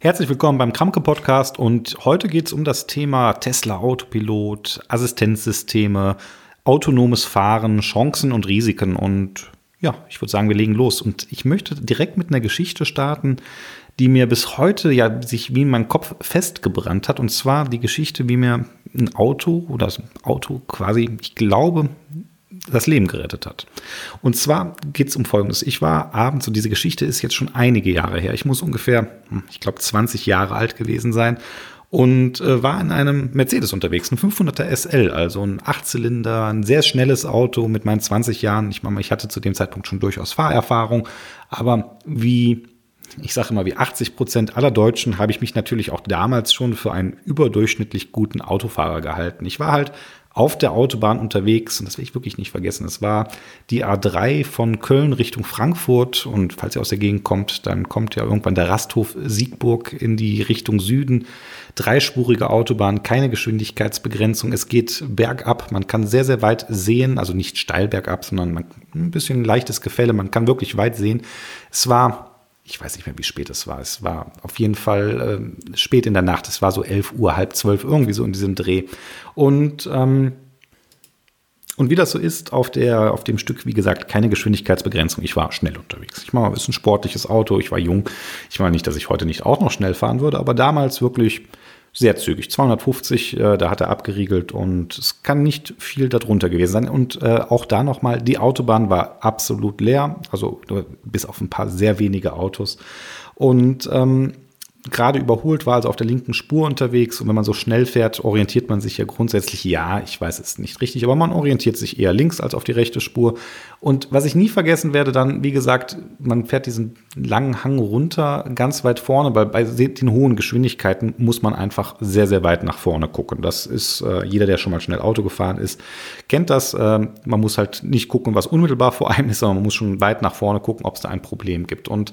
Herzlich willkommen beim Kramke Podcast und heute geht es um das Thema Tesla Autopilot, Assistenzsysteme, autonomes Fahren, Chancen und Risiken. Und ja, ich würde sagen, wir legen los. Und ich möchte direkt mit einer Geschichte starten, die mir bis heute ja sich wie in meinem Kopf festgebrannt hat. Und zwar die Geschichte, wie mir ein Auto oder das Auto quasi, ich glaube, das Leben gerettet hat. Und zwar geht es um Folgendes. Ich war abends, und diese Geschichte ist jetzt schon einige Jahre her, ich muss ungefähr, hm, ich glaube, 20 Jahre alt gewesen sein und äh, war in einem Mercedes unterwegs, ein 500er SL, also ein Achtzylinder, ein sehr schnelles Auto mit meinen 20 Jahren. Ich meine, ich hatte zu dem Zeitpunkt schon durchaus Fahrerfahrung, aber wie ich sage immer, wie 80 Prozent aller Deutschen habe ich mich natürlich auch damals schon für einen überdurchschnittlich guten Autofahrer gehalten. Ich war halt auf der Autobahn unterwegs und das will ich wirklich nicht vergessen. Es war die A3 von Köln Richtung Frankfurt und falls ihr aus der Gegend kommt, dann kommt ja irgendwann der Rasthof Siegburg in die Richtung Süden. Dreispurige Autobahn, keine Geschwindigkeitsbegrenzung. Es geht bergab. Man kann sehr, sehr weit sehen, also nicht steil bergab, sondern man, ein bisschen leichtes Gefälle. Man kann wirklich weit sehen. Es war ich weiß nicht mehr, wie spät es war. Es war auf jeden Fall äh, spät in der Nacht. Es war so 11 Uhr, halb zwölf, irgendwie so in diesem Dreh. Und, ähm, und wie das so ist, auf, der, auf dem Stück, wie gesagt, keine Geschwindigkeitsbegrenzung. Ich war schnell unterwegs. Ich meine, es ist ein sportliches Auto. Ich war jung. Ich meine nicht, dass ich heute nicht auch noch schnell fahren würde, aber damals wirklich sehr zügig. 250, äh, da hat er abgeriegelt und es kann nicht viel darunter gewesen sein. Und äh, auch da nochmal, die Autobahn war absolut leer, also bis auf ein paar sehr wenige Autos. Und ähm, gerade überholt war, also auf der linken Spur unterwegs. Und wenn man so schnell fährt, orientiert man sich ja grundsätzlich, ja, ich weiß es nicht richtig, aber man orientiert sich eher links als auf die rechte Spur. Und was ich nie vergessen werde, dann, wie gesagt, man fährt diesen langen Hang runter, ganz weit vorne, weil bei den hohen Geschwindigkeiten muss man einfach sehr, sehr weit nach vorne gucken. Das ist äh, jeder, der schon mal schnell Auto gefahren ist, kennt das. Äh, man muss halt nicht gucken, was unmittelbar vor einem ist, sondern man muss schon weit nach vorne gucken, ob es da ein Problem gibt. Und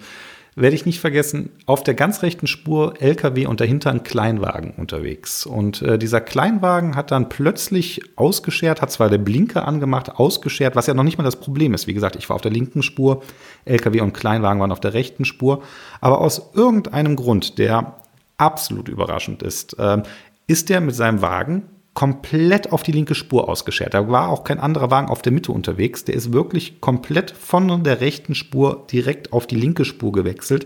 werde ich nicht vergessen, auf der ganz rechten Spur LKW und dahinter ein Kleinwagen unterwegs. Und äh, dieser Kleinwagen hat dann plötzlich ausgeschert, hat zwar der Blinker angemacht, ausgeschert, was ja noch nicht mal das Problem ist. Wie gesagt, ich war auf der linken Spur, LKW und Kleinwagen waren auf der rechten Spur. Aber aus irgendeinem Grund, der absolut überraschend ist, äh, ist der mit seinem Wagen komplett auf die linke Spur ausgeschert. Da war auch kein anderer Wagen auf der Mitte unterwegs. Der ist wirklich komplett von der rechten Spur direkt auf die linke Spur gewechselt.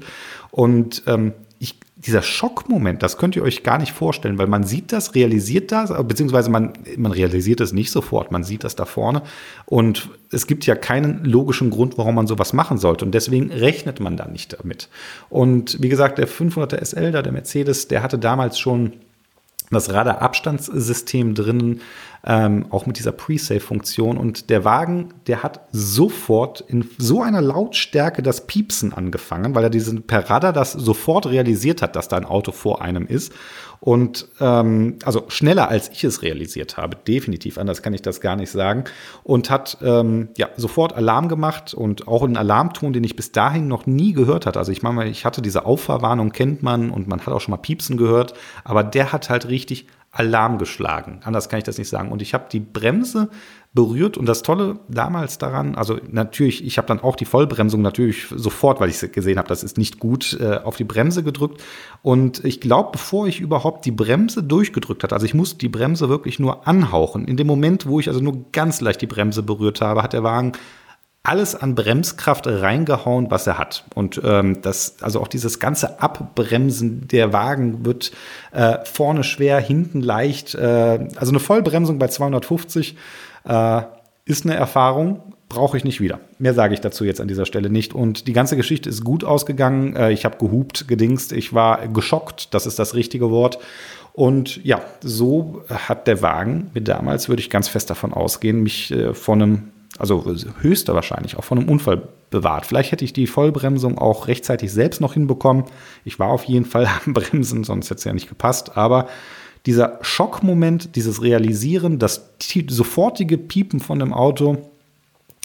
Und ähm, ich, dieser Schockmoment, das könnt ihr euch gar nicht vorstellen, weil man sieht das, realisiert das, beziehungsweise man, man realisiert es nicht sofort, man sieht das da vorne und es gibt ja keinen logischen Grund, warum man sowas machen sollte und deswegen rechnet man da nicht damit. Und wie gesagt, der 500er SL, da der Mercedes, der hatte damals schon das Radarabstandssystem drin, ähm, auch mit dieser Pre-Save-Funktion. Und der Wagen, der hat sofort in so einer Lautstärke das Piepsen angefangen, weil er diesen per Radar das sofort realisiert hat, dass da ein Auto vor einem ist. Und ähm, also schneller als ich es realisiert habe, definitiv, anders kann ich das gar nicht sagen. Und hat ähm, ja sofort Alarm gemacht und auch einen Alarmton, den ich bis dahin noch nie gehört hatte. Also ich meine, ich hatte diese Auffahrwarnung, kennt man und man hat auch schon mal Piepsen gehört, aber der hat halt richtig Alarm geschlagen. Anders kann ich das nicht sagen. Und ich habe die Bremse berührt und das Tolle damals daran, also natürlich, ich habe dann auch die Vollbremsung natürlich sofort, weil ich gesehen habe, das ist nicht gut, äh, auf die Bremse gedrückt. Und ich glaube, bevor ich überhaupt die Bremse durchgedrückt hatte, also ich musste die Bremse wirklich nur anhauchen. In dem Moment, wo ich also nur ganz leicht die Bremse berührt habe, hat der Wagen alles an Bremskraft reingehauen, was er hat. Und ähm, das, also auch dieses ganze Abbremsen der Wagen wird äh, vorne schwer, hinten leicht. Äh, also eine Vollbremsung bei 250 äh, ist eine Erfahrung, brauche ich nicht wieder. Mehr sage ich dazu jetzt an dieser Stelle nicht. Und die ganze Geschichte ist gut ausgegangen. Äh, ich habe gehupt, gedingst, ich war geschockt, das ist das richtige Wort. Und ja, so hat der Wagen mir damals, würde ich ganz fest davon ausgehen, mich äh, von einem also höchster wahrscheinlich auch von einem Unfall bewahrt. Vielleicht hätte ich die Vollbremsung auch rechtzeitig selbst noch hinbekommen. Ich war auf jeden Fall am Bremsen, sonst hätte es ja nicht gepasst. Aber dieser Schockmoment, dieses Realisieren, das sofortige Piepen von dem Auto,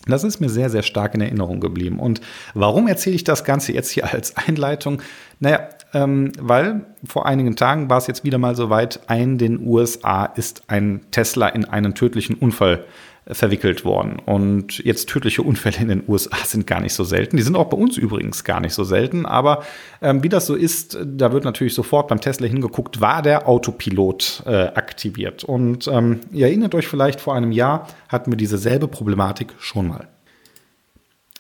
das ist mir sehr, sehr stark in Erinnerung geblieben. Und warum erzähle ich das Ganze jetzt hier als Einleitung? Naja, ähm, weil vor einigen Tagen war es jetzt wieder mal so weit, in den USA ist ein Tesla in einen tödlichen Unfall verwickelt worden. Und jetzt tödliche Unfälle in den USA sind gar nicht so selten. Die sind auch bei uns übrigens gar nicht so selten. Aber ähm, wie das so ist, da wird natürlich sofort beim Tesla hingeguckt, war der Autopilot äh, aktiviert. Und ähm, ihr erinnert euch vielleicht, vor einem Jahr hatten wir dieselbe Problematik schon mal.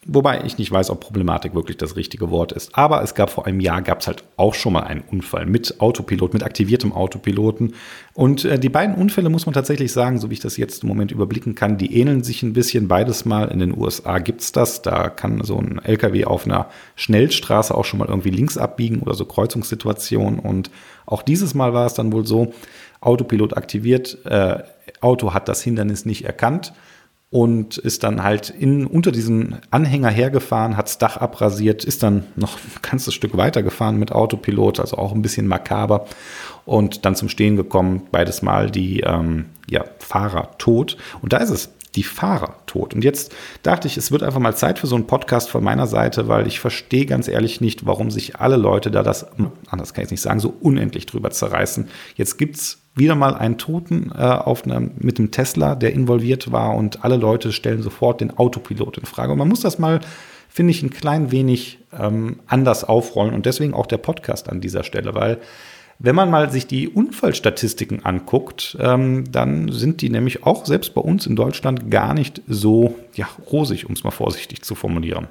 Wobei ich nicht weiß, ob Problematik wirklich das richtige Wort ist. Aber es gab vor einem Jahr, gab es halt auch schon mal einen Unfall mit Autopilot, mit aktiviertem Autopiloten. Und äh, die beiden Unfälle muss man tatsächlich sagen, so wie ich das jetzt im Moment überblicken kann, die ähneln sich ein bisschen. Beides mal in den USA gibt es das. Da kann so ein LKW auf einer Schnellstraße auch schon mal irgendwie links abbiegen oder so Kreuzungssituationen. Und auch dieses Mal war es dann wohl so, Autopilot aktiviert, äh, Auto hat das Hindernis nicht erkannt und ist dann halt in, unter diesem Anhänger hergefahren, hat das Dach abrasiert, ist dann noch ein ganzes Stück weiter gefahren mit Autopilot, also auch ein bisschen makaber und dann zum Stehen gekommen, beides Mal die ähm, ja, Fahrer tot. Und da ist es, die Fahrer tot. Und jetzt dachte ich, es wird einfach mal Zeit für so einen Podcast von meiner Seite, weil ich verstehe ganz ehrlich nicht, warum sich alle Leute da das, anders kann ich es nicht sagen, so unendlich drüber zerreißen. Jetzt gibt es wieder mal einen Toten äh, auf einer, mit dem Tesla, der involviert war und alle Leute stellen sofort den Autopilot in Frage. Und man muss das mal, finde ich, ein klein wenig ähm, anders aufrollen und deswegen auch der Podcast an dieser Stelle, weil wenn man mal sich die Unfallstatistiken anguckt, ähm, dann sind die nämlich auch selbst bei uns in Deutschland gar nicht so ja, rosig, um es mal vorsichtig zu formulieren.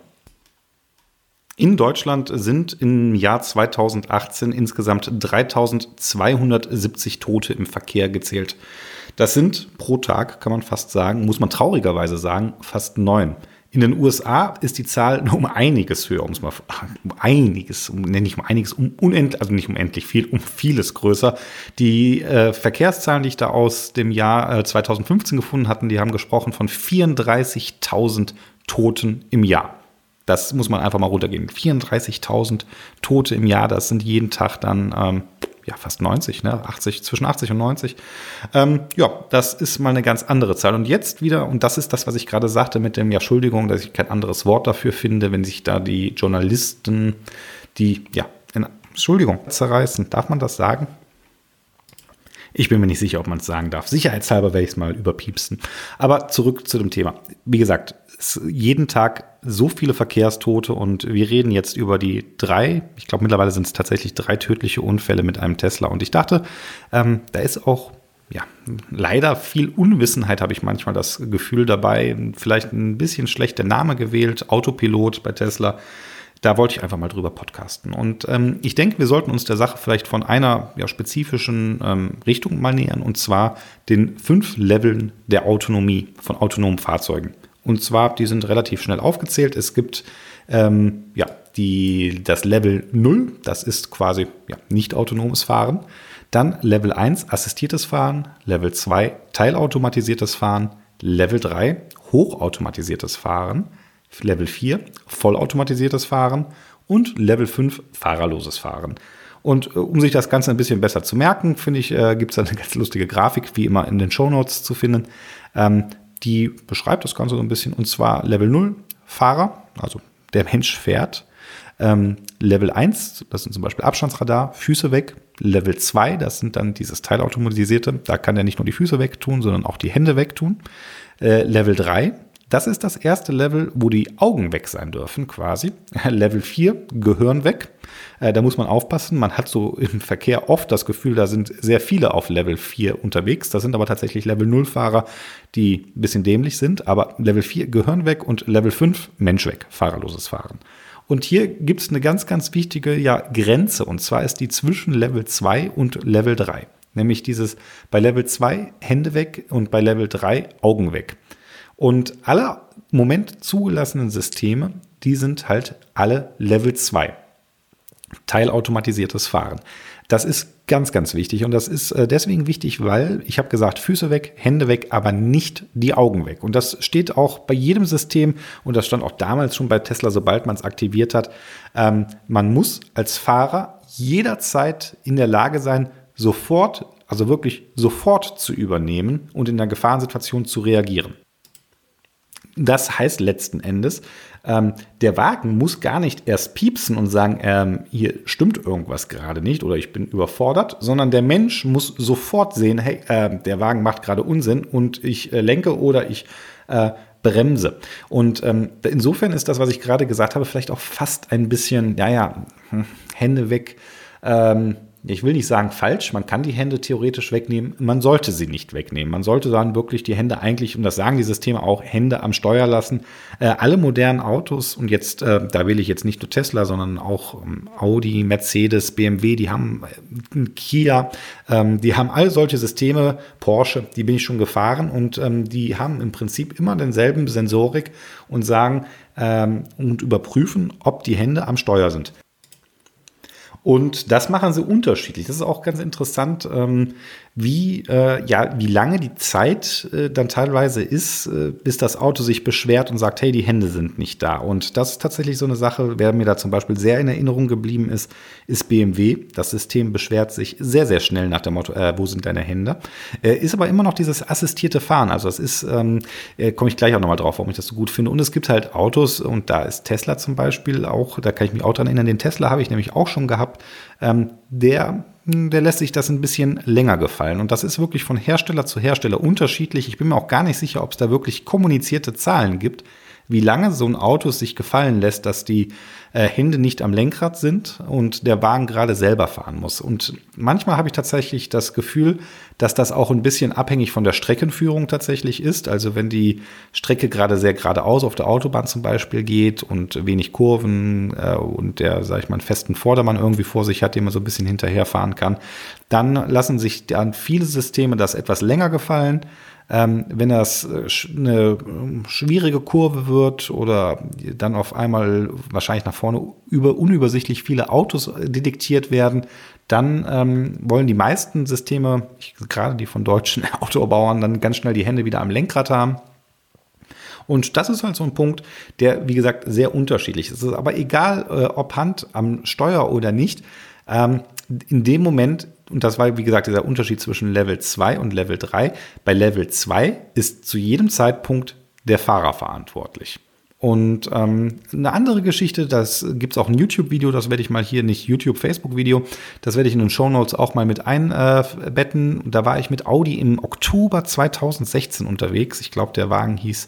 In Deutschland sind im Jahr 2018 insgesamt 3270 Tote im Verkehr gezählt. Das sind pro Tag, kann man fast sagen, muss man traurigerweise sagen, fast neun. In den USA ist die Zahl nur um einiges höher, um es mal um einiges, um, nenne ich mal einiges, um unendlich, also nicht unendlich viel, um vieles größer. Die äh, Verkehrszahlen, die ich da aus dem Jahr äh, 2015 gefunden hatten, die haben gesprochen von 34.000 Toten im Jahr. Das muss man einfach mal runtergehen. 34.000 Tote im Jahr, das sind jeden Tag dann ähm, ja, fast 90, ne? 80, zwischen 80 und 90. Ähm, ja, das ist mal eine ganz andere Zahl. Und jetzt wieder, und das ist das, was ich gerade sagte mit dem, ja, Entschuldigung, dass ich kein anderes Wort dafür finde, wenn sich da die Journalisten, die, ja, in, Entschuldigung, zerreißen. Darf man das sagen? Ich bin mir nicht sicher, ob man es sagen darf. Sicherheitshalber werde ich es mal überpiepsen. Aber zurück zu dem Thema. Wie gesagt, jeden Tag so viele Verkehrstote und wir reden jetzt über die drei, ich glaube mittlerweile sind es tatsächlich drei tödliche Unfälle mit einem Tesla. Und ich dachte, ähm, da ist auch ja, leider viel Unwissenheit habe ich manchmal das Gefühl dabei. Vielleicht ein bisschen schlechter Name gewählt, Autopilot bei Tesla. Da wollte ich einfach mal drüber podcasten. Und ähm, ich denke, wir sollten uns der Sache vielleicht von einer ja, spezifischen ähm, Richtung mal nähern, und zwar den fünf Leveln der Autonomie von autonomen Fahrzeugen. Und zwar, die sind relativ schnell aufgezählt. Es gibt ähm, ja, die, das Level 0, das ist quasi ja, nicht autonomes Fahren. Dann Level 1, assistiertes Fahren. Level 2, teilautomatisiertes Fahren. Level 3, hochautomatisiertes Fahren. Level 4, vollautomatisiertes Fahren. Und Level 5, fahrerloses Fahren. Und äh, um sich das Ganze ein bisschen besser zu merken, finde ich, äh, gibt es eine ganz lustige Grafik, wie immer in den Show Notes zu finden. Ähm, die beschreibt das Ganze so ein bisschen. Und zwar Level 0, Fahrer, also der Mensch fährt. Ähm, Level 1, das sind zum Beispiel Abstandsradar, Füße weg. Level 2, das sind dann dieses Teilautomatisierte, da kann er nicht nur die Füße wegtun, sondern auch die Hände wegtun. Äh, Level 3, das ist das erste Level, wo die Augen weg sein dürfen, quasi. Level 4, Gehirn weg. Äh, da muss man aufpassen. Man hat so im Verkehr oft das Gefühl, da sind sehr viele auf Level 4 unterwegs. Das sind aber tatsächlich Level 0 Fahrer, die ein bisschen dämlich sind. Aber Level 4, Gehirn weg und Level 5, Mensch weg, fahrerloses Fahren. Und hier gibt es eine ganz, ganz wichtige ja, Grenze. Und zwar ist die zwischen Level 2 und Level 3. Nämlich dieses bei Level 2 Hände weg und bei Level 3 Augen weg. Und alle im Moment zugelassenen Systeme, die sind halt alle Level 2. Teilautomatisiertes Fahren. Das ist ganz, ganz wichtig und das ist äh, deswegen wichtig, weil ich habe gesagt, Füße weg, Hände weg, aber nicht die Augen weg. Und das steht auch bei jedem System und das stand auch damals schon bei Tesla, sobald man es aktiviert hat. Ähm, man muss als Fahrer jederzeit in der Lage sein, sofort, also wirklich sofort zu übernehmen und in der Gefahrensituation zu reagieren. Das heißt letzten Endes, ähm, der Wagen muss gar nicht erst piepsen und sagen, ähm, hier stimmt irgendwas gerade nicht oder ich bin überfordert, sondern der Mensch muss sofort sehen, hey, äh, der Wagen macht gerade Unsinn und ich äh, lenke oder ich äh, Bremse. Und ähm, insofern ist das, was ich gerade gesagt habe, vielleicht auch fast ein bisschen, ja, ja, hm, Hände weg. Ähm, ich will nicht sagen falsch, man kann die Hände theoretisch wegnehmen, man sollte sie nicht wegnehmen. Man sollte dann wirklich die Hände eigentlich, und das sagen die Systeme auch, Hände am Steuer lassen. Äh, alle modernen Autos, und jetzt, äh, da will ich jetzt nicht nur Tesla, sondern auch ähm, Audi, Mercedes, BMW, die haben äh, Kia, ähm, die haben all solche Systeme, Porsche, die bin ich schon gefahren und ähm, die haben im Prinzip immer denselben Sensorik und sagen ähm, und überprüfen, ob die Hände am Steuer sind. Und das machen sie unterschiedlich. Das ist auch ganz interessant, ähm, wie, äh, ja, wie lange die Zeit äh, dann teilweise ist, äh, bis das Auto sich beschwert und sagt, hey, die Hände sind nicht da. Und das ist tatsächlich so eine Sache, wer mir da zum Beispiel sehr in Erinnerung geblieben ist, ist BMW. Das System beschwert sich sehr, sehr schnell nach dem Motto, äh, wo sind deine Hände? Äh, ist aber immer noch dieses assistierte Fahren. Also es ist, ähm, äh, komme ich gleich auch nochmal drauf, warum ich das so gut finde. Und es gibt halt Autos, und da ist Tesla zum Beispiel auch, da kann ich mich auch dran erinnern, den Tesla habe ich nämlich auch schon gehabt, ähm, der der lässt sich das ein bisschen länger gefallen. Und das ist wirklich von Hersteller zu Hersteller unterschiedlich. Ich bin mir auch gar nicht sicher, ob es da wirklich kommunizierte Zahlen gibt wie lange so ein Auto sich gefallen lässt, dass die äh, Hände nicht am Lenkrad sind und der Wagen gerade selber fahren muss. Und manchmal habe ich tatsächlich das Gefühl, dass das auch ein bisschen abhängig von der Streckenführung tatsächlich ist. Also wenn die Strecke gerade sehr geradeaus auf der Autobahn zum Beispiel geht und wenig Kurven äh, und der, sag ich mal, einen festen Vordermann irgendwie vor sich hat, den man so ein bisschen hinterherfahren kann, dann lassen sich dann viele Systeme das etwas länger gefallen ähm, wenn das äh, eine ähm, schwierige Kurve wird oder dann auf einmal wahrscheinlich nach vorne über unübersichtlich viele Autos äh, detektiert werden, dann ähm, wollen die meisten Systeme, gerade die von deutschen Autobauern, dann ganz schnell die Hände wieder am Lenkrad haben. Und das ist halt so ein Punkt, der, wie gesagt, sehr unterschiedlich ist. Es ist aber egal, äh, ob Hand am Steuer oder nicht. Ähm, in dem Moment und das war, wie gesagt, dieser Unterschied zwischen Level 2 und Level 3. Bei Level 2 ist zu jedem Zeitpunkt der Fahrer verantwortlich. Und ähm, eine andere Geschichte, das gibt es auch ein YouTube-Video, das werde ich mal hier, nicht YouTube, Facebook-Video, das werde ich in den Show Notes auch mal mit einbetten. Äh, da war ich mit Audi im Oktober 2016 unterwegs. Ich glaube, der Wagen hieß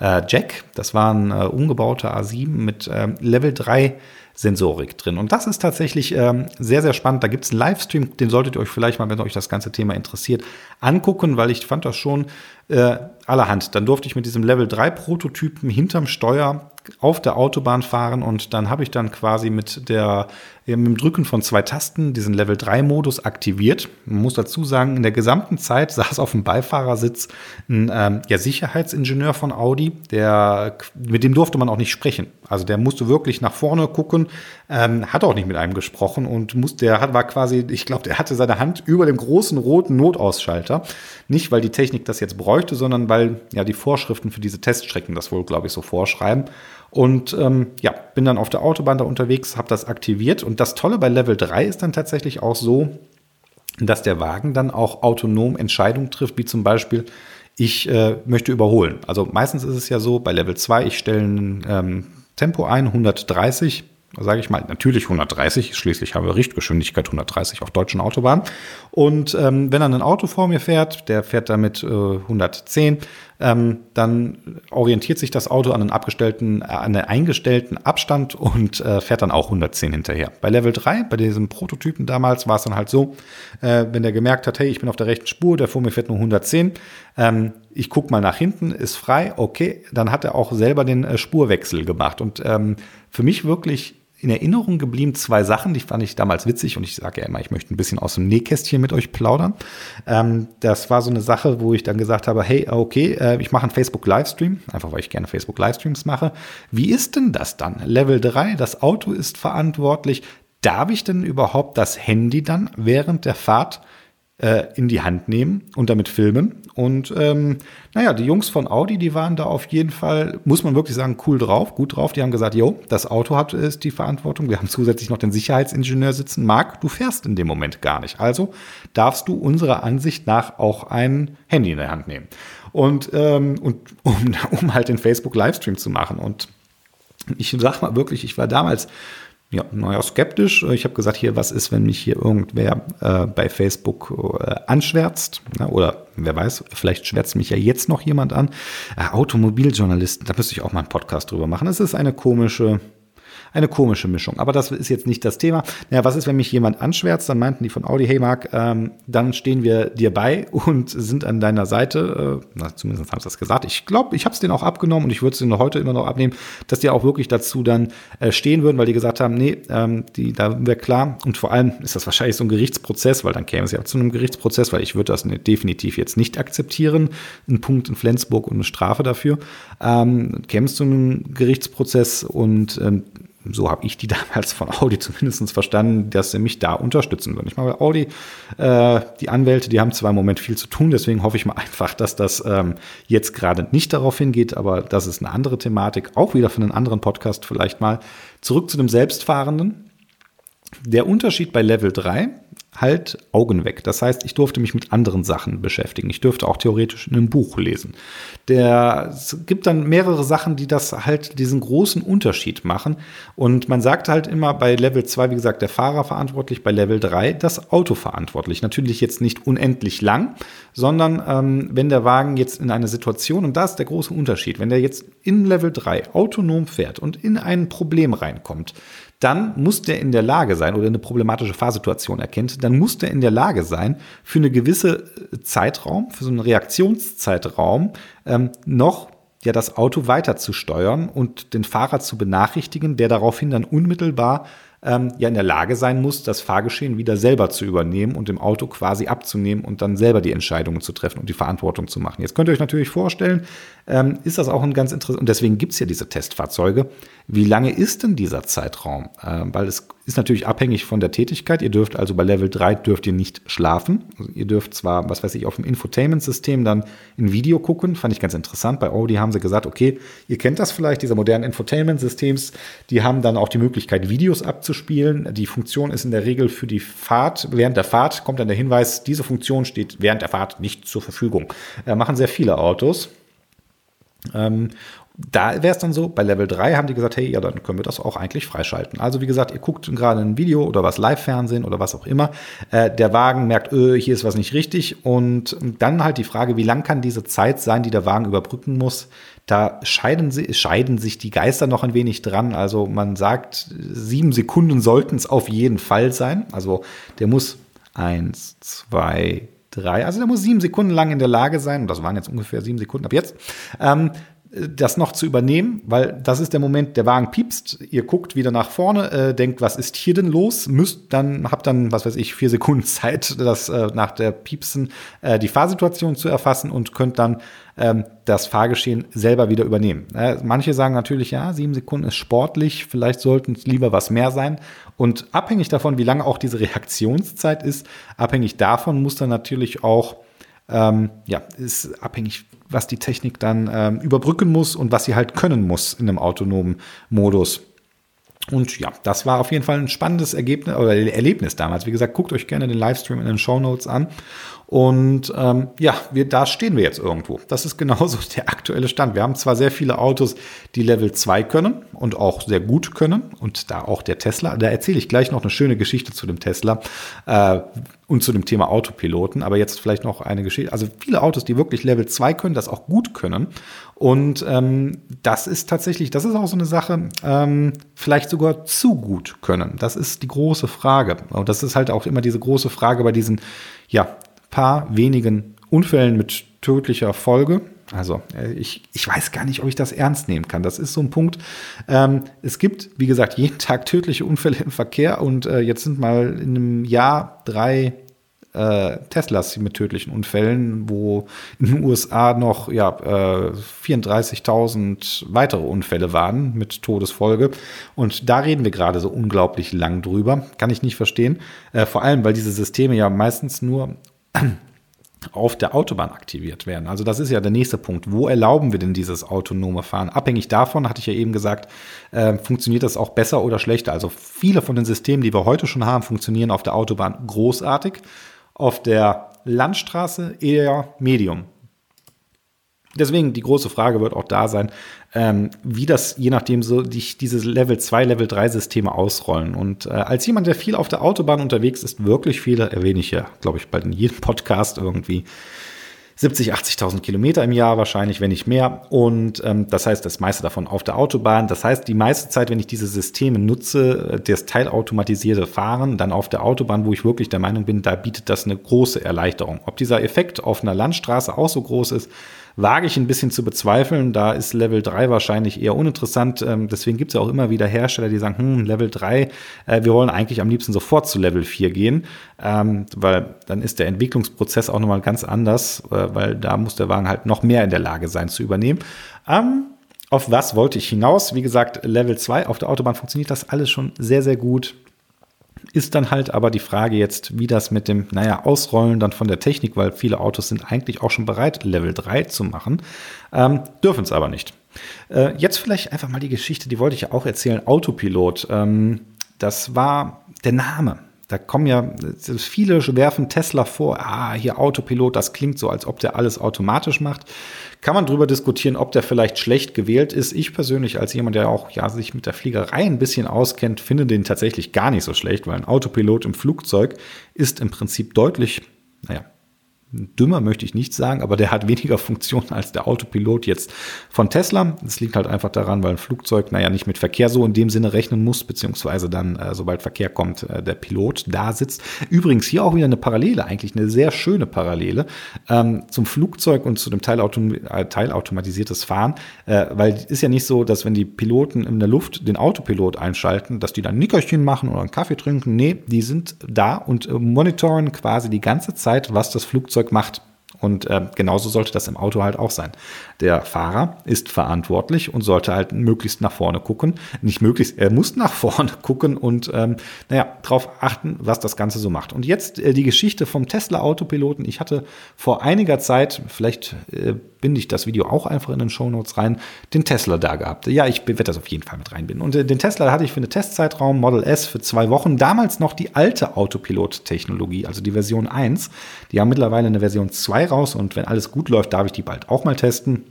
äh, Jack. Das war ein äh, umgebauter A7 mit äh, Level 3 Sensorik drin. Und das ist tatsächlich ähm, sehr, sehr spannend. Da gibt es einen Livestream, den solltet ihr euch vielleicht mal, wenn euch das ganze Thema interessiert, angucken, weil ich fand das schon äh, allerhand. Dann durfte ich mit diesem Level 3 Prototypen hinterm Steuer auf der Autobahn fahren und dann habe ich dann quasi mit der mit dem Drücken von zwei Tasten diesen Level 3 Modus aktiviert. Man muss dazu sagen, in der gesamten Zeit saß auf dem Beifahrersitz ein ähm, ja, Sicherheitsingenieur von Audi, der mit dem durfte man auch nicht sprechen. Also der musste wirklich nach vorne gucken, ähm, hat auch nicht mit einem gesprochen und muss, der hat, war quasi, ich glaube, der hatte seine Hand über dem großen roten Notausschalter. Nicht, weil die Technik das jetzt bräuchte, sondern weil ja die Vorschriften für diese Teststrecken das wohl, glaube ich, so vorschreiben. Und ähm, ja, bin dann auf der Autobahn da unterwegs, habe das aktiviert. Und das Tolle bei Level 3 ist dann tatsächlich auch so, dass der Wagen dann auch autonom Entscheidungen trifft, wie zum Beispiel, ich äh, möchte überholen. Also meistens ist es ja so, bei Level 2, ich stelle ein ähm, Tempo ein, 130, sage ich mal, natürlich 130, schließlich haben wir Richtgeschwindigkeit 130 auf deutschen Autobahnen. Und ähm, wenn dann ein Auto vor mir fährt, der fährt damit äh, 110, ähm, dann orientiert sich das Auto an einen abgestellten, äh, an einen eingestellten Abstand und äh, fährt dann auch 110 hinterher. Bei Level 3, bei diesem Prototypen damals, war es dann halt so, äh, wenn der gemerkt hat, hey, ich bin auf der rechten Spur, der vor mir fährt nur 110, ähm, ich gucke mal nach hinten, ist frei, okay, dann hat er auch selber den äh, Spurwechsel gemacht. Und ähm, für mich wirklich in Erinnerung geblieben zwei Sachen, die fand ich damals witzig und ich sage ja immer, ich möchte ein bisschen aus dem Nähkästchen mit euch plaudern. Ähm, das war so eine Sache, wo ich dann gesagt habe, hey, okay, äh, ich mache einen Facebook-Livestream, einfach weil ich gerne Facebook-Livestreams mache. Wie ist denn das dann? Level 3, das Auto ist verantwortlich. Darf ich denn überhaupt das Handy dann während der Fahrt in die Hand nehmen und damit filmen. Und ähm, naja, die Jungs von Audi, die waren da auf jeden Fall, muss man wirklich sagen, cool drauf, gut drauf. Die haben gesagt, jo, das Auto hat ist die Verantwortung. Wir haben zusätzlich noch den Sicherheitsingenieur sitzen. Marc, du fährst in dem Moment gar nicht. Also darfst du unserer Ansicht nach auch ein Handy in der Hand nehmen. Und, ähm, und um, um halt den Facebook-Livestream zu machen. Und ich sag mal wirklich, ich war damals ja, naja, skeptisch. Ich habe gesagt, hier, was ist, wenn mich hier irgendwer äh, bei Facebook äh, anschwärzt? Ja, oder wer weiß, vielleicht schwärzt mich ja jetzt noch jemand an. Äh, Automobiljournalisten, da müsste ich auch mal einen Podcast drüber machen. Es ist eine komische, eine komische Mischung. Aber das ist jetzt nicht das Thema. Naja, was ist, wenn mich jemand anschwärzt? Dann meinten die von Audi, hey Marc, ähm, dann stehen wir dir bei und sind an deiner Seite. Äh, na, zumindest haben sie das gesagt. Ich glaube, ich habe es denen auch abgenommen und ich würde es denen heute immer noch abnehmen, dass die auch wirklich dazu dann äh, stehen würden, weil die gesagt haben, nee, ähm, die, da wäre klar. Und vor allem ist das wahrscheinlich so ein Gerichtsprozess, weil dann käme es ja zu einem Gerichtsprozess, weil ich würde das ne, definitiv jetzt nicht akzeptieren. Ein Punkt in Flensburg und eine Strafe dafür. Ähm, käme es zu einem Gerichtsprozess und ähm, so habe ich die damals von Audi zumindest verstanden, dass sie mich da unterstützen würden. Ich meine, Audi, äh, die Anwälte, die haben zwar im Moment viel zu tun, deswegen hoffe ich mal einfach, dass das ähm, jetzt gerade nicht darauf hingeht, aber das ist eine andere Thematik, auch wieder für einen anderen Podcast vielleicht mal. Zurück zu dem Selbstfahrenden. Der Unterschied bei Level 3 halt Augen weg. Das heißt, ich durfte mich mit anderen Sachen beschäftigen. Ich dürfte auch theoretisch in einem Buch lesen. Der, es gibt dann mehrere Sachen, die das halt diesen großen Unterschied machen. Und man sagt halt immer bei Level 2, wie gesagt, der Fahrer verantwortlich, bei Level 3 das Auto verantwortlich. Natürlich jetzt nicht unendlich lang, sondern ähm, wenn der Wagen jetzt in eine Situation, und da ist der große Unterschied, wenn der jetzt in Level 3 autonom fährt und in ein Problem reinkommt, dann muss der in der Lage sein oder eine problematische Fahrsituation erkennt, dann muss der in der Lage sein, für eine gewisse äh, Zeitraum, für so einen Reaktionszeitraum ähm, noch ja das Auto weiter zu steuern und den Fahrer zu benachrichtigen, der daraufhin dann unmittelbar ähm, ja in der Lage sein muss, das Fahrgeschehen wieder selber zu übernehmen und dem Auto quasi abzunehmen und dann selber die Entscheidungen zu treffen und die Verantwortung zu machen. Jetzt könnt ihr euch natürlich vorstellen, ähm, ist das auch ein ganz interessant, und deswegen gibt es ja diese Testfahrzeuge. Wie lange ist denn dieser Zeitraum? Ähm, weil es ist natürlich abhängig von der Tätigkeit. Ihr dürft also bei Level 3 dürft ihr nicht schlafen. Also ihr dürft zwar, was weiß ich, auf dem Infotainment-System dann ein Video gucken. Fand ich ganz interessant. Bei Audi haben sie gesagt, okay, ihr kennt das vielleicht, diese modernen Infotainment-Systems, die haben dann auch die Möglichkeit, Videos abzuspielen. Die Funktion ist in der Regel für die Fahrt. Während der Fahrt kommt dann der Hinweis, diese Funktion steht während der Fahrt nicht zur Verfügung. Äh, machen sehr viele Autos. Ähm, da wäre es dann so, bei Level 3 haben die gesagt, hey, ja, dann können wir das auch eigentlich freischalten. Also wie gesagt, ihr guckt gerade ein Video oder was Live-Fernsehen oder was auch immer. Äh, der Wagen merkt, öh, hier ist was nicht richtig. Und dann halt die Frage, wie lang kann diese Zeit sein, die der Wagen überbrücken muss? Da scheiden, sie, scheiden sich die Geister noch ein wenig dran. Also man sagt, sieben Sekunden sollten es auf jeden Fall sein. Also der muss eins, zwei, drei, also der muss sieben Sekunden lang in der Lage sein, und das waren jetzt ungefähr sieben Sekunden ab jetzt, ähm, das noch zu übernehmen, weil das ist der Moment, der Wagen piepst, ihr guckt wieder nach vorne, äh, denkt, was ist hier denn los? Müsst dann, habt dann, was weiß ich, vier Sekunden Zeit, das äh, nach der Piepsen äh, die Fahrsituation zu erfassen und könnt dann ähm, das Fahrgeschehen selber wieder übernehmen. Äh, manche sagen natürlich, ja, sieben Sekunden ist sportlich, vielleicht sollten es lieber was mehr sein. Und abhängig davon, wie lange auch diese Reaktionszeit ist, abhängig davon muss dann natürlich auch ähm, ja, ist abhängig, was die Technik dann ähm, überbrücken muss und was sie halt können muss in einem autonomen Modus. Und ja, das war auf jeden Fall ein spannendes Ergebnis oder Erlebnis damals. Wie gesagt, guckt euch gerne den Livestream in den Show Notes an. Und ähm, ja, wir, da stehen wir jetzt irgendwo. Das ist genauso der aktuelle Stand. Wir haben zwar sehr viele Autos, die Level 2 können und auch sehr gut können. Und da auch der Tesla, da erzähle ich gleich noch eine schöne Geschichte zu dem Tesla äh, und zu dem Thema Autopiloten. Aber jetzt vielleicht noch eine Geschichte. Also viele Autos, die wirklich Level 2 können, das auch gut können. Und ähm, das ist tatsächlich, das ist auch so eine Sache, ähm, vielleicht sogar zu gut können. Das ist die große Frage. Und das ist halt auch immer diese große Frage bei diesen, ja, paar wenigen Unfällen mit tödlicher Folge. Also äh, ich, ich weiß gar nicht, ob ich das ernst nehmen kann. Das ist so ein Punkt. Ähm, es gibt, wie gesagt, jeden Tag tödliche Unfälle im Verkehr und äh, jetzt sind mal in einem Jahr drei äh, Teslas mit tödlichen Unfällen, wo in den USA noch ja, äh, 34.000 weitere Unfälle waren mit Todesfolge. Und da reden wir gerade so unglaublich lang drüber. Kann ich nicht verstehen. Äh, vor allem, weil diese Systeme ja meistens nur auf der Autobahn aktiviert werden. Also das ist ja der nächste Punkt. Wo erlauben wir denn dieses autonome Fahren? Abhängig davon, hatte ich ja eben gesagt, äh, funktioniert das auch besser oder schlechter. Also viele von den Systemen, die wir heute schon haben, funktionieren auf der Autobahn großartig, auf der Landstraße eher medium. Deswegen die große Frage wird auch da sein, ähm, wie das je nachdem so die, diese Level 2, Level 3 Systeme ausrollen. Und äh, als jemand, der viel auf der Autobahn unterwegs ist, wirklich viele, erwähne ich ja, glaube ich, bald in jedem Podcast irgendwie, 70, 80.000 Kilometer im Jahr wahrscheinlich, wenn nicht mehr. Und ähm, das heißt, das meiste davon auf der Autobahn. Das heißt, die meiste Zeit, wenn ich diese Systeme nutze, äh, das teilautomatisierte Fahren, dann auf der Autobahn, wo ich wirklich der Meinung bin, da bietet das eine große Erleichterung. Ob dieser Effekt auf einer Landstraße auch so groß ist, wage ich ein bisschen zu bezweifeln. Da ist Level 3 wahrscheinlich eher uninteressant. Ähm, deswegen gibt es ja auch immer wieder Hersteller, die sagen, hm, Level 3, äh, wir wollen eigentlich am liebsten sofort zu Level 4 gehen, ähm, weil dann ist der Entwicklungsprozess auch nochmal ganz anders, äh, weil da muss der Wagen halt noch mehr in der Lage sein zu übernehmen. Ähm, auf was wollte ich hinaus? Wie gesagt, Level 2 auf der Autobahn funktioniert das alles schon sehr, sehr gut. Ist dann halt aber die Frage jetzt, wie das mit dem, naja, Ausrollen dann von der Technik, weil viele Autos sind eigentlich auch schon bereit, Level 3 zu machen, ähm, dürfen es aber nicht. Äh, jetzt vielleicht einfach mal die Geschichte, die wollte ich ja auch erzählen, Autopilot. Ähm, das war der Name. Da kommen ja viele werfen Tesla vor, ah, hier Autopilot, das klingt so, als ob der alles automatisch macht. Kann man darüber diskutieren, ob der vielleicht schlecht gewählt ist. Ich persönlich als jemand, der auch ja sich mit der Fliegerei ein bisschen auskennt, finde den tatsächlich gar nicht so schlecht, weil ein Autopilot im Flugzeug ist im Prinzip deutlich, naja, dümmer möchte ich nicht sagen, aber der hat weniger Funktionen als der Autopilot jetzt von Tesla. Das liegt halt einfach daran, weil ein Flugzeug, naja, nicht mit Verkehr so in dem Sinne rechnen muss, beziehungsweise dann, äh, sobald Verkehr kommt, äh, der Pilot da sitzt. Übrigens hier auch wieder eine Parallele, eigentlich eine sehr schöne Parallele ähm, zum Flugzeug und zu dem Teilautom äh, teilautomatisiertes Fahren, äh, weil ist ja nicht so, dass wenn die Piloten in der Luft den Autopilot einschalten, dass die dann Nickerchen machen oder einen Kaffee trinken. Nee, die sind da und äh, monitoren quasi die ganze Zeit, was das Flugzeug Flugzeug macht. Und äh, genauso sollte das im Auto halt auch sein. Der Fahrer ist verantwortlich und sollte halt möglichst nach vorne gucken. Nicht möglichst, er muss nach vorne gucken und ähm, naja, darauf achten, was das Ganze so macht. Und jetzt äh, die Geschichte vom Tesla-Autopiloten. Ich hatte vor einiger Zeit, vielleicht äh, binde ich das Video auch einfach in den Show Notes rein, den Tesla da gehabt. Ja, ich werde das auf jeden Fall mit reinbinden. Und äh, den Tesla hatte ich für eine Testzeitraum Model S für zwei Wochen. Damals noch die alte Autopilot-Technologie, also die Version 1. Die haben mittlerweile eine Version 2 raus und wenn alles gut läuft, darf ich die bald auch mal testen.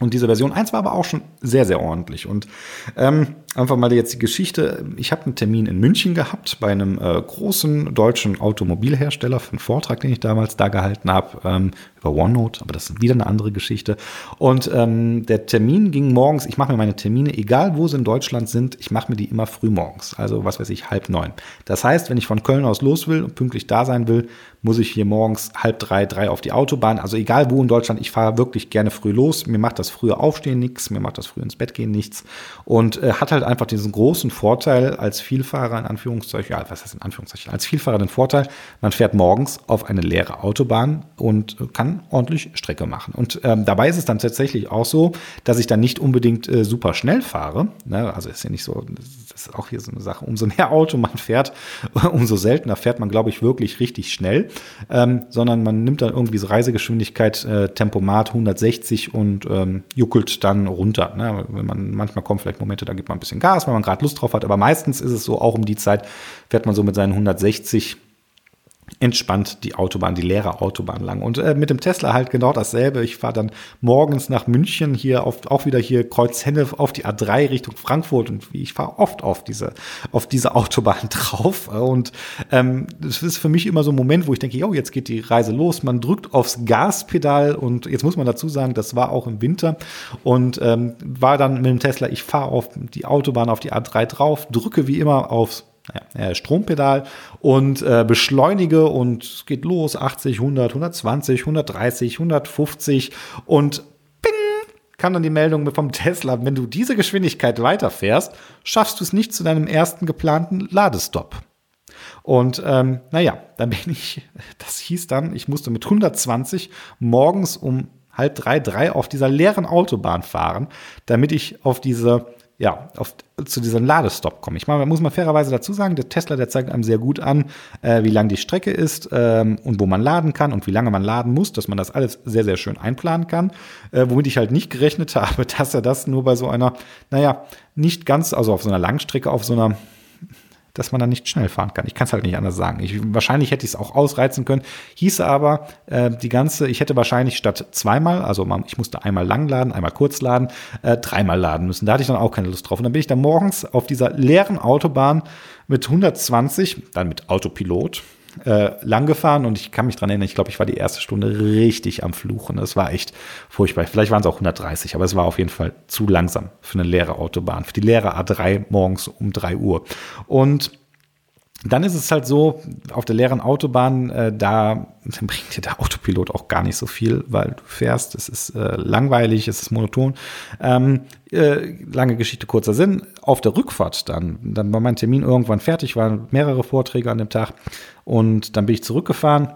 Und diese Version 1 war aber auch schon sehr, sehr ordentlich. Und ähm, einfach mal jetzt die Geschichte. Ich habe einen Termin in München gehabt bei einem äh, großen deutschen Automobilhersteller für einen Vortrag, den ich damals da gehalten habe, ähm, über OneNote, aber das ist wieder eine andere Geschichte. Und ähm, der Termin ging morgens, ich mache mir meine Termine, egal wo sie in Deutschland sind, ich mache mir die immer früh morgens, also was weiß ich, halb neun. Das heißt, wenn ich von Köln aus los will und pünktlich da sein will, muss ich hier morgens halb drei, drei auf die Autobahn. Also egal wo in Deutschland, ich fahre wirklich gerne früh los. Mir macht das frühe Aufstehen nichts, mir macht das früh ins Bett gehen nichts. Und äh, hat halt halt einfach diesen großen Vorteil als Vielfahrer, in Anführungszeichen, ja, was heißt in Anführungszeichen, als Vielfahrer den Vorteil, man fährt morgens auf eine leere Autobahn und kann ordentlich Strecke machen. Und ähm, dabei ist es dann tatsächlich auch so, dass ich dann nicht unbedingt äh, super schnell fahre. Ne? Also ist ja nicht so, das ist auch hier so eine Sache, umso mehr Auto man fährt, umso seltener fährt man, glaube ich, wirklich richtig schnell, ähm, sondern man nimmt dann irgendwie so Reisegeschwindigkeit, äh, Tempomat 160 und ähm, juckelt dann runter. Ne? Wenn man, manchmal kommen vielleicht Momente, da gibt man ein bisschen Gas, wenn man gerade Lust drauf hat. Aber meistens ist es so, auch um die Zeit fährt man so mit seinen 160 entspannt die Autobahn, die leere Autobahn lang. Und äh, mit dem Tesla halt genau dasselbe. Ich fahre dann morgens nach München hier auf, auch wieder hier Kreuzhenne auf die A3 Richtung Frankfurt und ich fahre oft auf diese, auf diese Autobahn drauf. Und ähm, das ist für mich immer so ein Moment, wo ich denke, jo, jetzt geht die Reise los. Man drückt aufs Gaspedal und jetzt muss man dazu sagen, das war auch im Winter und ähm, war dann mit dem Tesla, ich fahre auf die Autobahn auf die A3 drauf, drücke wie immer aufs ja, Strompedal und äh, beschleunige und es geht los 80, 100, 120, 130, 150 und ping, kam dann die Meldung vom Tesla, wenn du diese Geschwindigkeit weiterfährst, schaffst du es nicht zu deinem ersten geplanten Ladestopp. Und ähm, naja, dann bin ich, das hieß dann, ich musste mit 120 morgens um halb drei, drei auf dieser leeren Autobahn fahren, damit ich auf diese ja, auf, zu diesem Ladestopp komme. Ich meine, muss man fairerweise dazu sagen, der Tesla, der zeigt einem sehr gut an, äh, wie lang die Strecke ist ähm, und wo man laden kann und wie lange man laden muss, dass man das alles sehr, sehr schön einplanen kann. Äh, womit ich halt nicht gerechnet habe, dass er das nur bei so einer, naja, nicht ganz, also auf so einer Langstrecke, auf so einer dass man da nicht schnell fahren kann. Ich kann es halt nicht anders sagen. Ich, wahrscheinlich hätte ich es auch ausreizen können. Hieße aber, äh, die ganze, ich hätte wahrscheinlich statt zweimal, also man, ich musste einmal lang laden, einmal kurz laden, äh, dreimal laden müssen. Da hatte ich dann auch keine Lust drauf. Und dann bin ich dann morgens auf dieser leeren Autobahn mit 120, dann mit Autopilot, äh, lang gefahren und ich kann mich dran erinnern, ich glaube, ich war die erste Stunde richtig am Fluchen. Es war echt furchtbar. Vielleicht waren es auch 130, aber es war auf jeden Fall zu langsam für eine leere Autobahn, für die leere A3 morgens um 3 Uhr. Und dann ist es halt so, auf der leeren Autobahn, äh, da bringt dir der Autopilot auch gar nicht so viel, weil du fährst, es ist äh, langweilig, es ist monoton. Ähm, äh, lange Geschichte, kurzer Sinn. Auf der Rückfahrt dann, dann war mein Termin irgendwann fertig, waren mehrere Vorträge an dem Tag und dann bin ich zurückgefahren.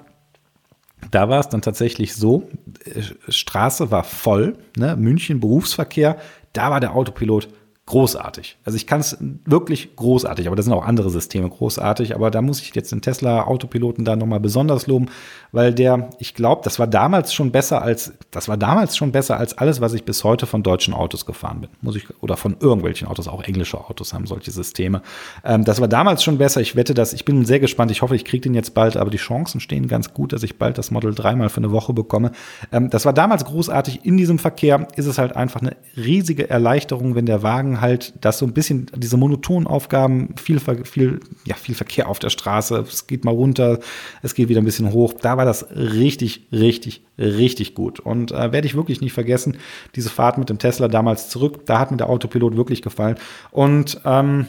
Da war es dann tatsächlich so, äh, Straße war voll, ne? München Berufsverkehr, da war der Autopilot großartig. Also ich kann es wirklich großartig, aber da sind auch andere Systeme großartig. Aber da muss ich jetzt den Tesla Autopiloten da nochmal besonders loben, weil der, ich glaube, das war damals schon besser als, das war damals schon besser als alles, was ich bis heute von deutschen Autos gefahren bin. Muss ich, oder von irgendwelchen Autos, auch englische Autos haben solche Systeme. Ähm, das war damals schon besser. Ich wette, dass ich bin sehr gespannt. Ich hoffe, ich kriege den jetzt bald, aber die Chancen stehen ganz gut, dass ich bald das Model 3 mal für eine Woche bekomme. Ähm, das war damals großartig. In diesem Verkehr ist es halt einfach eine riesige Erleichterung, wenn der Wagen halt, dass so ein bisschen diese monotonen Aufgaben, viel, viel, ja, viel Verkehr auf der Straße, es geht mal runter, es geht wieder ein bisschen hoch. Da war das richtig, richtig, richtig gut. Und äh, werde ich wirklich nicht vergessen, diese Fahrt mit dem Tesla damals zurück, da hat mir der Autopilot wirklich gefallen. Und ähm,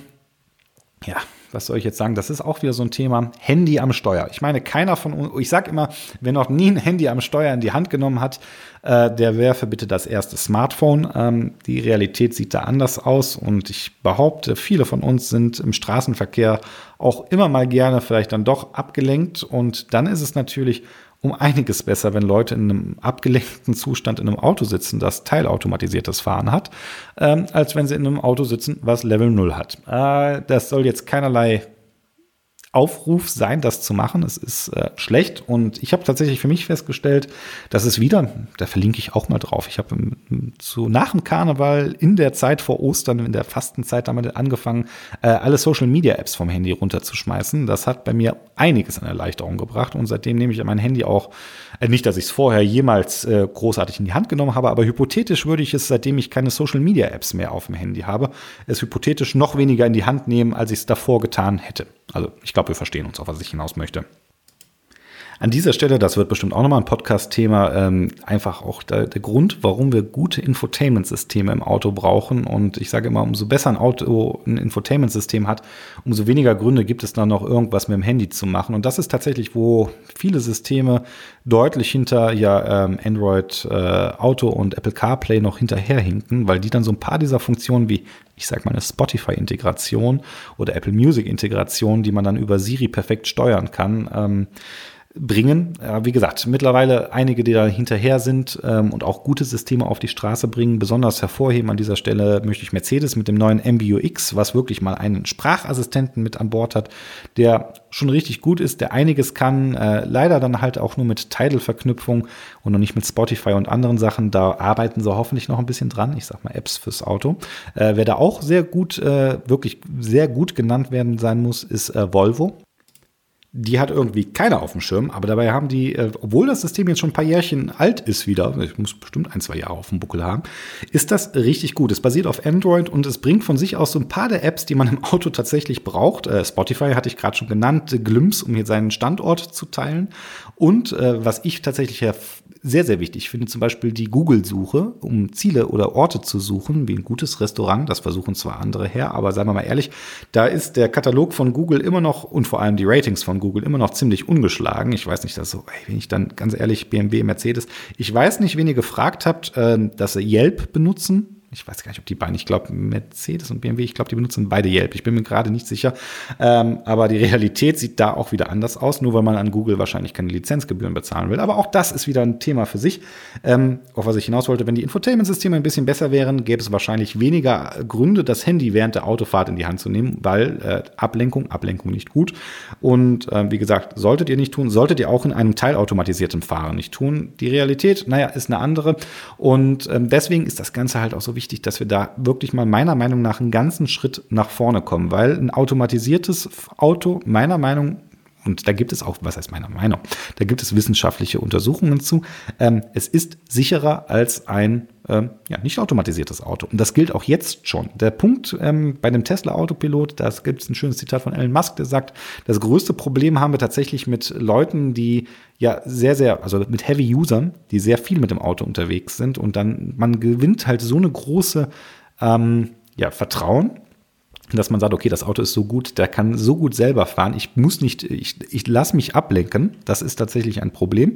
ja, was soll ich jetzt sagen? Das ist auch wieder so ein Thema. Handy am Steuer. Ich meine, keiner von uns, ich sage immer, wer noch nie ein Handy am Steuer in die Hand genommen hat, äh, der werfe bitte das erste Smartphone. Ähm, die Realität sieht da anders aus und ich behaupte, viele von uns sind im Straßenverkehr auch immer mal gerne vielleicht dann doch abgelenkt und dann ist es natürlich um einiges besser, wenn Leute in einem abgelenkten Zustand in einem Auto sitzen, das teilautomatisiertes Fahren hat, ähm, als wenn sie in einem Auto sitzen, was Level 0 hat. Äh, das soll jetzt keinerlei Aufruf sein, das zu machen. Es ist äh, schlecht und ich habe tatsächlich für mich festgestellt, dass es wieder, da verlinke ich auch mal drauf. Ich habe zu nach dem Karneval in der Zeit vor Ostern, in der Fastenzeit damit angefangen, äh, alle Social Media Apps vom Handy runterzuschmeißen. Das hat bei mir einiges an Erleichterung gebracht und seitdem nehme ich mein Handy auch, äh, nicht, dass ich es vorher jemals äh, großartig in die Hand genommen habe, aber hypothetisch würde ich es, seitdem ich keine Social Media Apps mehr auf dem Handy habe, es hypothetisch noch weniger in die Hand nehmen, als ich es davor getan hätte. Also ich glaube, wir verstehen uns, auf was ich hinaus möchte. An dieser Stelle, das wird bestimmt auch nochmal ein Podcast-Thema, ähm, einfach auch der, der, Grund, warum wir gute Infotainment-Systeme im Auto brauchen. Und ich sage immer, umso besser ein Auto ein Infotainment-System hat, umso weniger Gründe gibt es dann noch irgendwas mit dem Handy zu machen. Und das ist tatsächlich, wo viele Systeme deutlich hinter ja ähm, Android äh, Auto und Apple CarPlay noch hinterherhinken, weil die dann so ein paar dieser Funktionen wie ich sag mal, eine Spotify-Integration oder Apple Music-Integration, die man dann über Siri perfekt steuern kann, ähm, bringen. Ja, wie gesagt, mittlerweile einige, die da hinterher sind ähm, und auch gute Systeme auf die Straße bringen. Besonders hervorheben an dieser Stelle möchte ich Mercedes mit dem neuen MBUX, was wirklich mal einen Sprachassistenten mit an Bord hat, der schon richtig gut ist, der einiges kann, äh, leider dann halt auch nur mit Tidal-Verknüpfung und noch nicht mit Spotify und anderen Sachen. Da arbeiten sie hoffentlich noch ein bisschen dran. Ich sag mal Apps fürs Auto. Äh, wer da auch sehr gut, äh, wirklich sehr gut genannt werden sein muss, ist äh, Volvo die hat irgendwie keiner auf dem Schirm, aber dabei haben die, äh, obwohl das System jetzt schon ein paar Jährchen alt ist wieder, ich muss bestimmt ein, zwei Jahre auf dem Buckel haben, ist das richtig gut. Es basiert auf Android und es bringt von sich aus so ein paar der Apps, die man im Auto tatsächlich braucht. Äh, Spotify hatte ich gerade schon genannt, Glimpse, um hier seinen Standort zu teilen. Und äh, was ich tatsächlich sehr, sehr wichtig. Ich finde zum Beispiel die Google-Suche, um Ziele oder Orte zu suchen, wie ein gutes Restaurant. Das versuchen zwar andere her, aber seien wir mal ehrlich, da ist der Katalog von Google immer noch und vor allem die Ratings von Google immer noch ziemlich ungeschlagen. Ich weiß nicht, dass so, ey, wenn ich dann ganz ehrlich BMW, Mercedes, ich weiß nicht, wen ihr gefragt habt, äh, dass sie Yelp benutzen ich weiß gar nicht, ob die beiden, ich glaube Mercedes und BMW, ich glaube, die benutzen beide Yelp. Ich bin mir gerade nicht sicher. Ähm, aber die Realität sieht da auch wieder anders aus, nur weil man an Google wahrscheinlich keine Lizenzgebühren bezahlen will. Aber auch das ist wieder ein Thema für sich. Ähm, auf was ich hinaus wollte, wenn die Infotainment-Systeme ein bisschen besser wären, gäbe es wahrscheinlich weniger Gründe, das Handy während der Autofahrt in die Hand zu nehmen, weil äh, Ablenkung, Ablenkung nicht gut. Und äh, wie gesagt, solltet ihr nicht tun, solltet ihr auch in einem teilautomatisierten Fahren nicht tun. Die Realität, naja, ist eine andere. Und ähm, deswegen ist das Ganze halt auch so wichtig, dass wir da wirklich mal meiner Meinung nach einen ganzen Schritt nach vorne kommen, weil ein automatisiertes Auto meiner Meinung und da gibt es auch, was heißt meiner Meinung, da gibt es wissenschaftliche Untersuchungen zu. Ähm, es ist sicherer als ein ähm, ja, nicht automatisiertes Auto. Und das gilt auch jetzt schon. Der Punkt ähm, bei dem Tesla Autopilot, da gibt es ein schönes Zitat von Elon Musk, der sagt, das größte Problem haben wir tatsächlich mit Leuten, die ja sehr, sehr, also mit Heavy Usern, die sehr viel mit dem Auto unterwegs sind. Und dann, man gewinnt halt so eine große ähm, ja, Vertrauen dass man sagt, okay, das Auto ist so gut, der kann so gut selber fahren, ich muss nicht, ich, ich lasse mich ablenken, das ist tatsächlich ein Problem.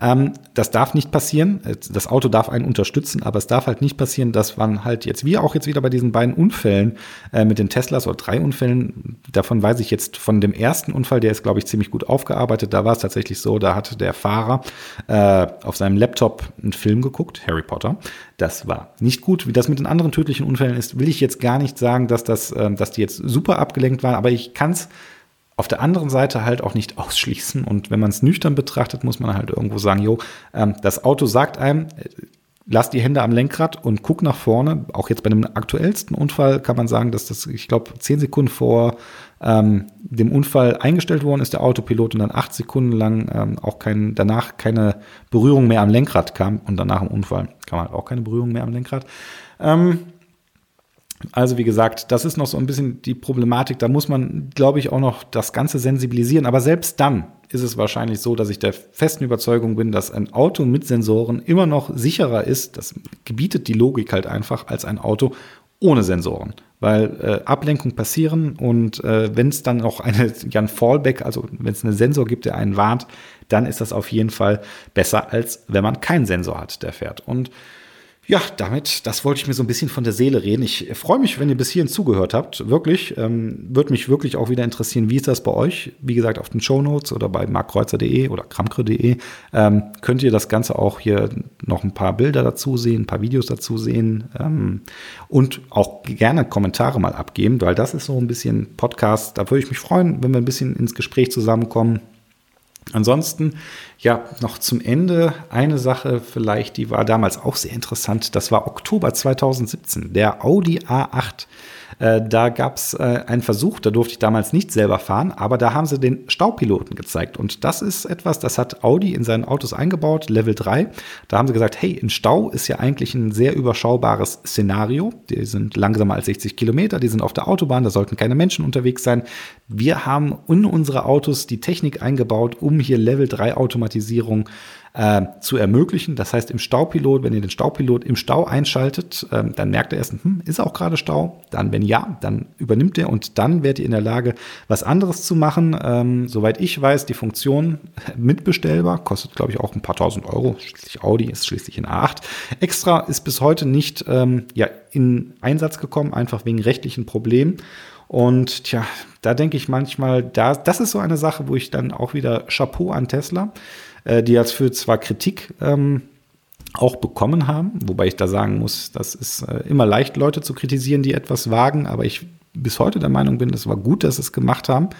Ähm, das darf nicht passieren, das Auto darf einen unterstützen, aber es darf halt nicht passieren, dass man halt jetzt, wie auch jetzt wieder bei diesen beiden Unfällen äh, mit den Teslas oder drei Unfällen, davon weiß ich jetzt von dem ersten Unfall, der ist, glaube ich, ziemlich gut aufgearbeitet, da war es tatsächlich so, da hat der Fahrer äh, auf seinem Laptop einen Film geguckt, Harry Potter, das war nicht gut. Wie das mit den anderen tödlichen Unfällen ist, will ich jetzt gar nicht sagen, dass, das, äh, dass die jetzt super abgelenkt waren, aber ich kann es auf der anderen Seite halt auch nicht ausschließen. Und wenn man es nüchtern betrachtet, muss man halt irgendwo sagen, jo, ähm, das Auto sagt einem, äh, lass die Hände am Lenkrad und guck nach vorne. Auch jetzt bei dem aktuellsten Unfall kann man sagen, dass das, ich glaube, zehn Sekunden vor ähm, dem Unfall eingestellt worden ist, der Autopilot, und dann acht Sekunden lang ähm, auch kein, danach keine Berührung mehr am Lenkrad kam und danach im Unfall kam halt auch keine Berührung mehr am Lenkrad. Ähm, also wie gesagt, das ist noch so ein bisschen die Problematik. Da muss man, glaube ich, auch noch das Ganze sensibilisieren. Aber selbst dann ist es wahrscheinlich so, dass ich der festen Überzeugung bin, dass ein Auto mit Sensoren immer noch sicherer ist. Das gebietet die Logik halt einfach als ein Auto ohne Sensoren weil äh, Ablenkung passieren und äh, wenn es dann noch eine, ja, ein Fallback, also wenn es einen Sensor gibt, der einen warnt, dann ist das auf jeden Fall besser, als wenn man keinen Sensor hat, der fährt. Und ja, damit, das wollte ich mir so ein bisschen von der Seele reden. Ich freue mich, wenn ihr bis hierhin zugehört habt. Wirklich. Ähm, Würde mich wirklich auch wieder interessieren, wie ist das bei euch? Wie gesagt, auf den Show Notes oder bei markkreuzer.de oder kramkre.de ähm, könnt ihr das Ganze auch hier noch ein paar Bilder dazu sehen, ein paar Videos dazu sehen ähm, und auch gerne Kommentare mal abgeben, weil das ist so ein bisschen Podcast. Da würde ich mich freuen, wenn wir ein bisschen ins Gespräch zusammenkommen. Ansonsten, ja, noch zum Ende eine Sache vielleicht, die war damals auch sehr interessant. Das war Oktober 2017. Der Audi A8 äh, da gab es äh, einen Versuch, da durfte ich damals nicht selber fahren, aber da haben sie den Staupiloten gezeigt. Und das ist etwas, das hat Audi in seinen Autos eingebaut, Level 3. Da haben sie gesagt, hey, ein Stau ist ja eigentlich ein sehr überschaubares Szenario. Die sind langsamer als 60 Kilometer, die sind auf der Autobahn, da sollten keine Menschen unterwegs sein. Wir haben in unsere Autos die Technik eingebaut, um hier Level 3 Automatisierung äh, zu ermöglichen. Das heißt, im Staupilot, wenn ihr den Staupilot im Stau einschaltet, äh, dann merkt er erst, hm, ist auch gerade Stau? Dann, wenn ja, dann übernimmt er und dann werdet ihr in der Lage, was anderes zu machen. Ähm, soweit ich weiß, die Funktion mitbestellbar, kostet, glaube ich, auch ein paar tausend Euro. Schließlich Audi ist schließlich in A8. Extra ist bis heute nicht ähm, ja, in Einsatz gekommen, einfach wegen rechtlichen Problemen. Und tja, da denke ich manchmal, da, das ist so eine Sache, wo ich dann auch wieder Chapeau an Tesla äh, die jetzt für zwar Kritik ähm, auch bekommen haben, wobei ich da sagen muss, das ist äh, immer leicht, Leute zu kritisieren, die etwas wagen, aber ich bis heute der Meinung bin, es war gut, dass sie es gemacht haben.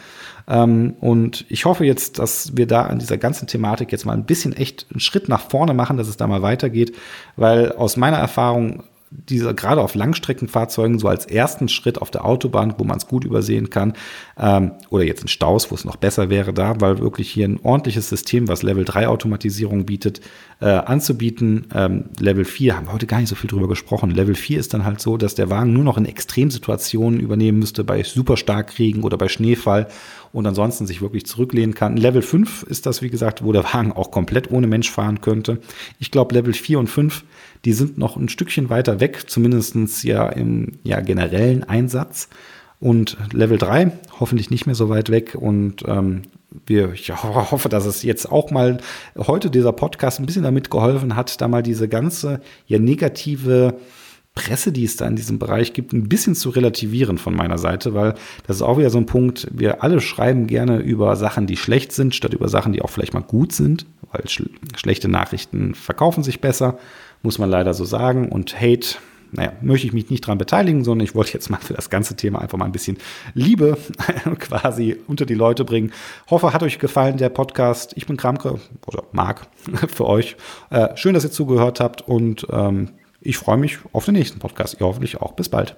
Ähm, und ich hoffe jetzt, dass wir da an dieser ganzen Thematik jetzt mal ein bisschen echt einen Schritt nach vorne machen, dass es da mal weitergeht, weil aus meiner Erfahrung diese gerade auf Langstreckenfahrzeugen so als ersten Schritt auf der Autobahn, wo man es gut übersehen kann, ähm, oder jetzt in Staus, wo es noch besser wäre, da, weil wirklich hier ein ordentliches System, was Level 3 Automatisierung bietet, äh, anzubieten. Ähm, Level 4 haben wir heute gar nicht so viel drüber gesprochen. Level 4 ist dann halt so, dass der Wagen nur noch in Extremsituationen übernehmen müsste, bei super Starkregen oder bei Schneefall und ansonsten sich wirklich zurücklehnen kann. Level 5 ist das, wie gesagt, wo der Wagen auch komplett ohne Mensch fahren könnte. Ich glaube, Level 4 und 5, die sind noch ein Stückchen weiter weg, zumindestens ja im ja, generellen Einsatz. Und Level 3 hoffentlich nicht mehr so weit weg. Und ähm, wir, ich hoffe, dass es jetzt auch mal heute dieser Podcast ein bisschen damit geholfen hat, da mal diese ganze ja negative Presse, die es da in diesem Bereich gibt, ein bisschen zu relativieren von meiner Seite, weil das ist auch wieder so ein Punkt, wir alle schreiben gerne über Sachen, die schlecht sind, statt über Sachen, die auch vielleicht mal gut sind, weil sch schlechte Nachrichten verkaufen sich besser, muss man leider so sagen. Und Hate, naja, möchte ich mich nicht dran beteiligen, sondern ich wollte jetzt mal für das ganze Thema einfach mal ein bisschen Liebe quasi unter die Leute bringen. Hoffe, hat euch gefallen, der Podcast. Ich bin Kramke oder Marc für euch. Äh, schön, dass ihr zugehört habt und ähm, ich freue mich auf den nächsten Podcast. Ihr hoffentlich auch. Bis bald.